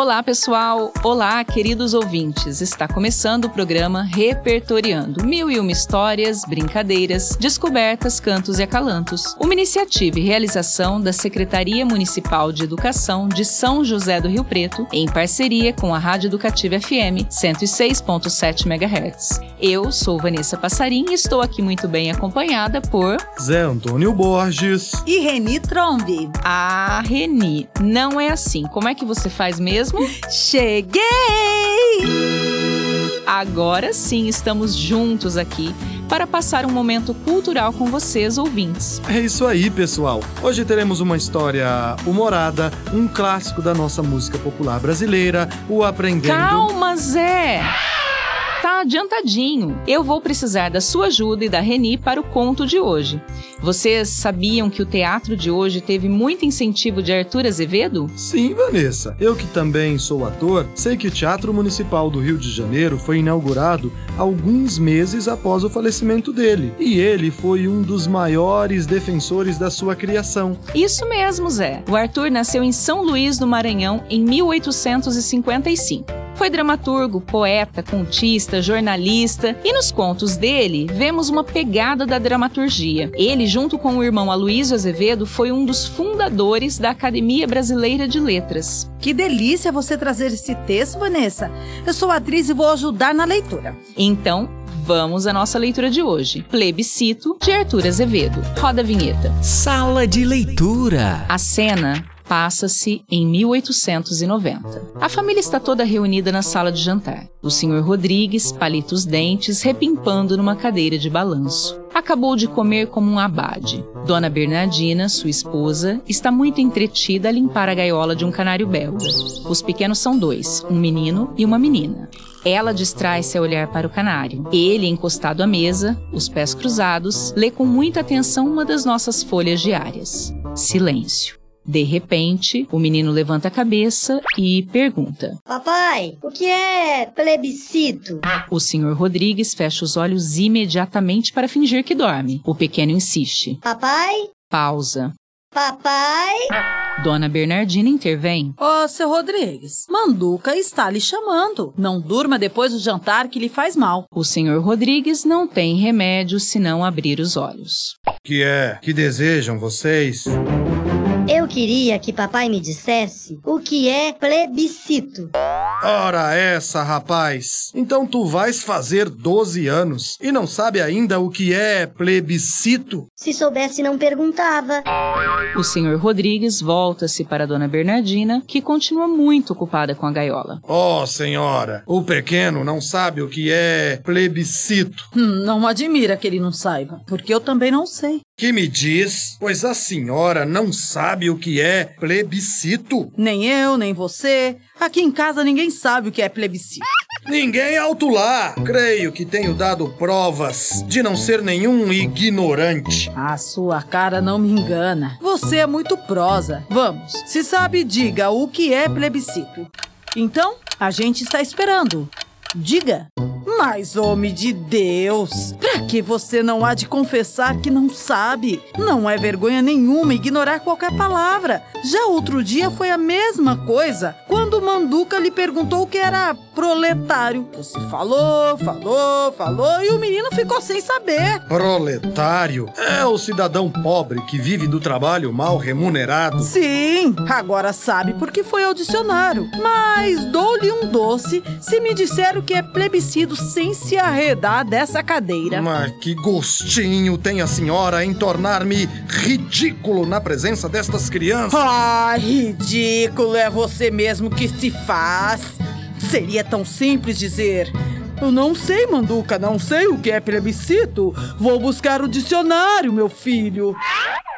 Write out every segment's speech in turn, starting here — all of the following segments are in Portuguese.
Olá, pessoal! Olá, queridos ouvintes! Está começando o programa Repertoriando Mil e Uma Histórias, Brincadeiras, Descobertas, Cantos e Acalantos. Uma iniciativa e realização da Secretaria Municipal de Educação de São José do Rio Preto, em parceria com a Rádio Educativa FM 106.7 MHz. Eu sou Vanessa Passarim e estou aqui muito bem acompanhada por Zé Antônio Borges e Reni Trombi. Ah, Reni, não é assim. Como é que você faz mesmo? Cheguei! Agora sim estamos juntos aqui para passar um momento cultural com vocês, ouvintes. É isso aí, pessoal. Hoje teremos uma história humorada, um clássico da nossa música popular brasileira, o Aprendendo. Calma, Zé! Tá adiantadinho. Eu vou precisar da sua ajuda e da Reni para o conto de hoje. Vocês sabiam que o teatro de hoje teve muito incentivo de Arthur Azevedo? Sim, Vanessa. Eu que também sou ator, sei que o Teatro Municipal do Rio de Janeiro foi inaugurado alguns meses após o falecimento dele. E ele foi um dos maiores defensores da sua criação. Isso mesmo, Zé. O Arthur nasceu em São Luís do Maranhão em 1855. Foi dramaturgo, poeta, contista, jornalista e nos contos dele vemos uma pegada da dramaturgia. Ele, junto com o irmão Aloysio Azevedo, foi um dos fundadores da Academia Brasileira de Letras. Que delícia você trazer esse texto, Vanessa. Eu sou atriz e vou ajudar na leitura. Então, vamos à nossa leitura de hoje. Plebiscito de Arthur Azevedo. Roda a vinheta. Sala de leitura. A cena passa-se em 1890. A família está toda reunida na sala de jantar. O senhor Rodrigues palita os dentes, repimpando numa cadeira de balanço. Acabou de comer como um abade. Dona Bernardina, sua esposa, está muito entretida a limpar a gaiola de um canário belga. Os pequenos são dois, um menino e uma menina. Ela distrai-se a olhar para o canário. Ele, encostado à mesa, os pés cruzados, lê com muita atenção uma das nossas folhas diárias. Silêncio. De repente, o menino levanta a cabeça e pergunta: Papai, o que é plebiscito? O senhor Rodrigues fecha os olhos imediatamente para fingir que dorme. O pequeno insiste: Papai? Pausa. Papai? Dona Bernardina intervém. Ô, oh, seu Rodrigues, Manduca está lhe chamando. Não durma depois do jantar que lhe faz mal. O senhor Rodrigues não tem remédio senão abrir os olhos. Que é? Que desejam vocês? Eu queria que papai me dissesse o que é plebiscito. Ora essa, rapaz. Então tu vais fazer 12 anos e não sabe ainda o que é plebiscito? Se soubesse, não perguntava. O senhor Rodrigues volta-se para a dona Bernardina, que continua muito ocupada com a gaiola. Oh, senhora, o pequeno não sabe o que é plebiscito. Hum, não admira que ele não saiba, porque eu também não sei. Que me diz? Pois a senhora não sabe o que é plebiscito? Nem eu, nem você. Aqui em casa ninguém sabe o que é plebiscito. Ninguém alto lá. Creio que tenho dado provas de não ser nenhum ignorante. A sua cara não me engana. Você é muito prosa. Vamos, se sabe, diga o que é plebiscito. Então, a gente está esperando. Diga. Mas, homem de Deus, pra que você não há de confessar que não sabe? Não é vergonha nenhuma ignorar qualquer palavra. Já outro dia foi a mesma coisa quando Manduca lhe perguntou o que era proletário. Você falou, falou, falou e o menino ficou sem saber. Proletário? É o cidadão pobre que vive do trabalho mal remunerado. Sim, agora sabe porque foi ao dicionário. Mas dou-lhe um doce se me disser o que é plebiscito sem se arredar dessa cadeira. Mas que gostinho tem a senhora em tornar-me ridículo na presença destas crianças? Ah, ridículo é você mesmo que se faz. Seria tão simples dizer. Eu não sei, Manduca, não sei o que é plebiscito. Vou buscar o dicionário, meu filho.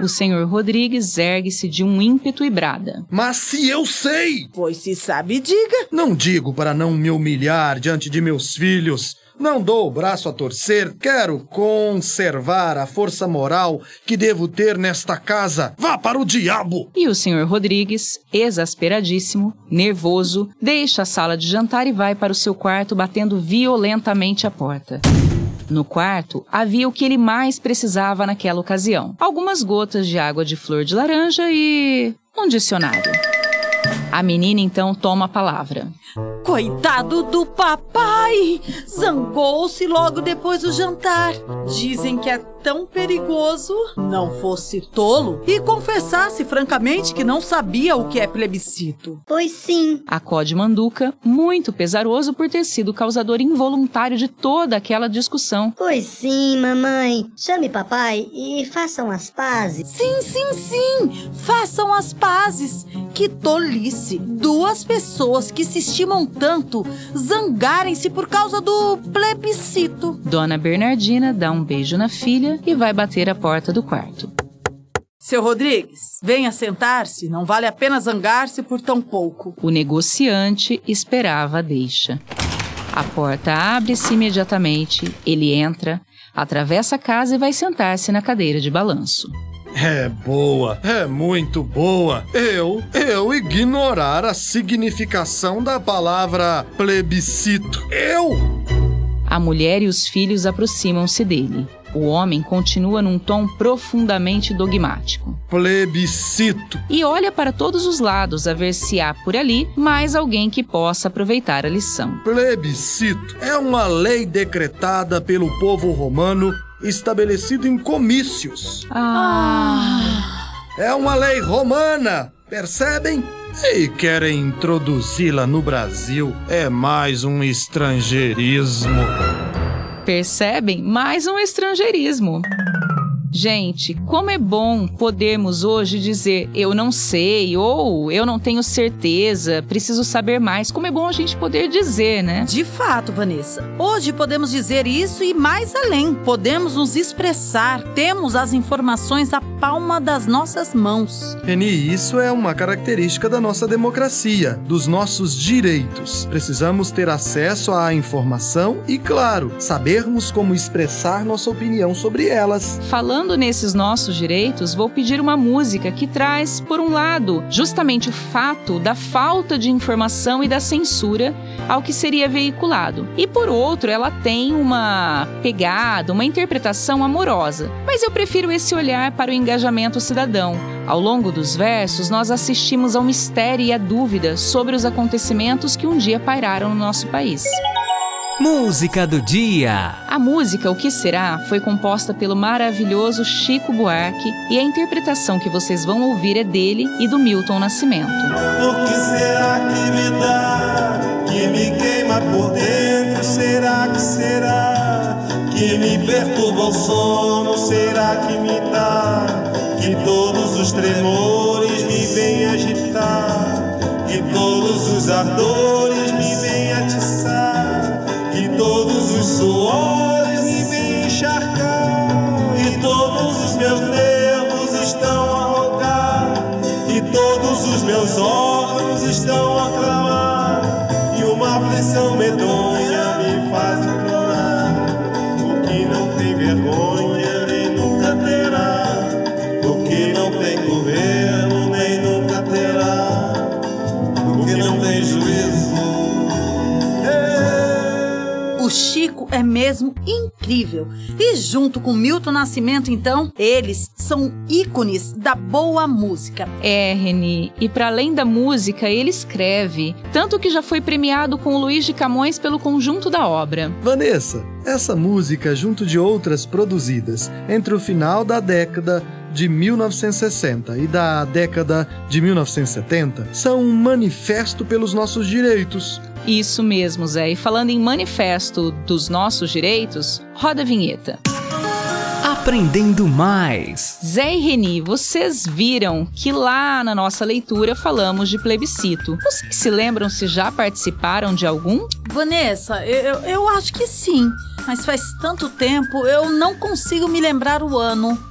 O senhor Rodrigues ergue-se de um ímpeto e brada. Mas se eu sei! Pois se sabe, diga. Não digo para não me humilhar diante de meus filhos. Não dou o braço a torcer, quero conservar a força moral que devo ter nesta casa. Vá para o diabo! E o senhor Rodrigues, exasperadíssimo, nervoso, deixa a sala de jantar e vai para o seu quarto batendo violentamente a porta. No quarto havia o que ele mais precisava naquela ocasião: algumas gotas de água de flor de laranja e. um dicionário. A menina então toma a palavra. Coitado do papai! Zangou-se logo depois do jantar. Dizem que é tão perigoso. Não fosse tolo e confessasse francamente que não sabia o que é plebiscito. Pois sim. Acode Manduca, muito pesaroso por ter sido causador involuntário de toda aquela discussão. Pois sim, mamãe. Chame papai e façam as pazes. Sim, sim, sim! Façam as pazes! Que tolice! Duas pessoas que se estimam tanto zangarem-se por causa do plebiscito. Dona Bernardina dá um beijo na filha e vai bater a porta do quarto. Seu Rodrigues, venha sentar-se. Não vale a pena zangar-se por tão pouco. O negociante esperava a deixa. A porta abre-se imediatamente, ele entra, atravessa a casa e vai sentar-se na cadeira de balanço. É boa, é muito boa. Eu, eu ignorar a significação da palavra plebiscito. Eu! A mulher e os filhos aproximam-se dele. O homem continua num tom profundamente dogmático. Plebiscito. E olha para todos os lados a ver se há por ali mais alguém que possa aproveitar a lição. Plebiscito é uma lei decretada pelo povo romano estabelecido em comícios. Ah. É uma lei romana, percebem? E querem introduzi-la no Brasil. É mais um estrangeirismo. Percebem? Mais um estrangeirismo. Gente, como é bom podermos hoje dizer eu não sei ou eu não tenho certeza, preciso saber mais. Como é bom a gente poder dizer, né? De fato, Vanessa. Hoje podemos dizer isso e mais além. Podemos nos expressar, temos as informações à palma das nossas mãos. Reni, isso é uma característica da nossa democracia, dos nossos direitos. Precisamos ter acesso à informação e, claro, sabermos como expressar nossa opinião sobre elas. Falando nesses nossos direitos, vou pedir uma música que traz, por um lado, justamente o fato da falta de informação e da censura ao que seria veiculado. E por outro, ela tem uma pegada, uma interpretação amorosa. Mas eu prefiro esse olhar para o engajamento cidadão. Ao longo dos versos, nós assistimos ao mistério e à dúvida sobre os acontecimentos que um dia pairaram no nosso país. Música do dia. A música O Que Será foi composta pelo maravilhoso Chico Buarque e a interpretação que vocês vão ouvir é dele e do Milton Nascimento. O que será que me dá? Que me queima por dentro? Será que será? Que me perturba o sono? Será que me dá? Que todos os tremores me vêm agitar? Que todos os ardores todos os é mesmo incrível. E junto com Milton Nascimento, então, eles são ícones da boa música. É, Reni, e para além da música, ele escreve, tanto que já foi premiado com o Luiz de Camões pelo conjunto da obra. Vanessa, essa música, junto de outras produzidas entre o final da década de 1960 e da década de 1970, são um manifesto pelos nossos direitos. Isso mesmo, Zé. E falando em manifesto dos nossos direitos, roda a vinheta. Aprendendo mais. Zé e Reni, vocês viram que lá na nossa leitura falamos de plebiscito. Vocês se lembram se já participaram de algum? Vanessa, eu, eu acho que sim. Mas faz tanto tempo, eu não consigo me lembrar o ano.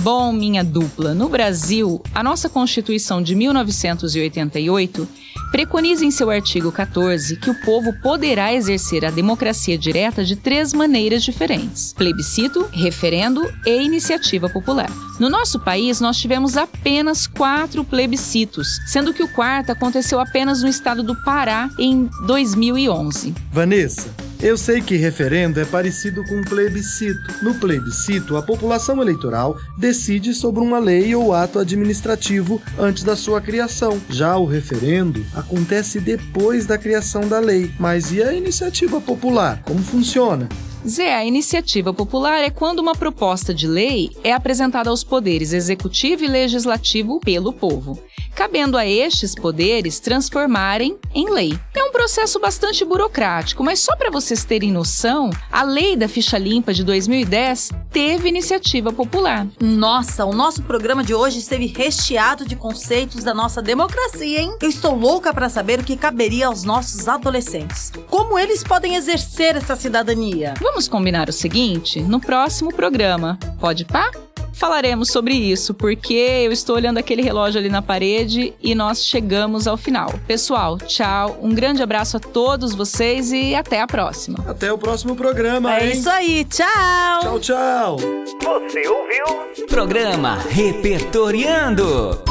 Bom, minha dupla, no Brasil, a nossa Constituição de 1988 preconiza em seu artigo 14 que o povo poderá exercer a democracia direta de três maneiras diferentes: plebiscito, referendo e iniciativa popular. No nosso país, nós tivemos apenas quatro plebiscitos, sendo que o quarto aconteceu apenas no estado do Pará em 2011. Vanessa, eu sei que referendo é parecido com plebiscito. No plebiscito, a população eleitoral decide sobre uma lei ou ato administrativo antes da sua criação. Já o referendo acontece depois da criação da lei. Mas e a iniciativa popular? Como funciona? Zé, a iniciativa popular é quando uma proposta de lei é apresentada aos poderes executivo e legislativo pelo povo, cabendo a estes poderes transformarem em lei. É um processo bastante burocrático, mas só para vocês terem noção, a lei da ficha limpa de 2010 teve iniciativa popular. Nossa, o nosso programa de hoje esteve recheado de conceitos da nossa democracia, hein? Eu estou louca para saber o que caberia aos nossos adolescentes. Como eles podem exercer essa cidadania? Vamos combinar o seguinte? No próximo programa, pode pá? Falaremos sobre isso, porque eu estou olhando aquele relógio ali na parede e nós chegamos ao final. Pessoal, tchau, um grande abraço a todos vocês e até a próxima. Até o próximo programa, É hein? isso aí, tchau! Tchau, tchau! Você ouviu? Programa Repertoriando.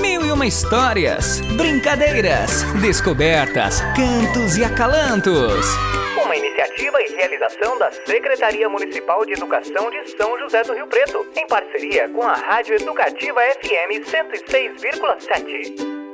Mil e uma histórias, brincadeiras, descobertas, cantos e acalantos. Iniciativa e realização da Secretaria Municipal de Educação de São José do Rio Preto, em parceria com a Rádio Educativa FM 106,7.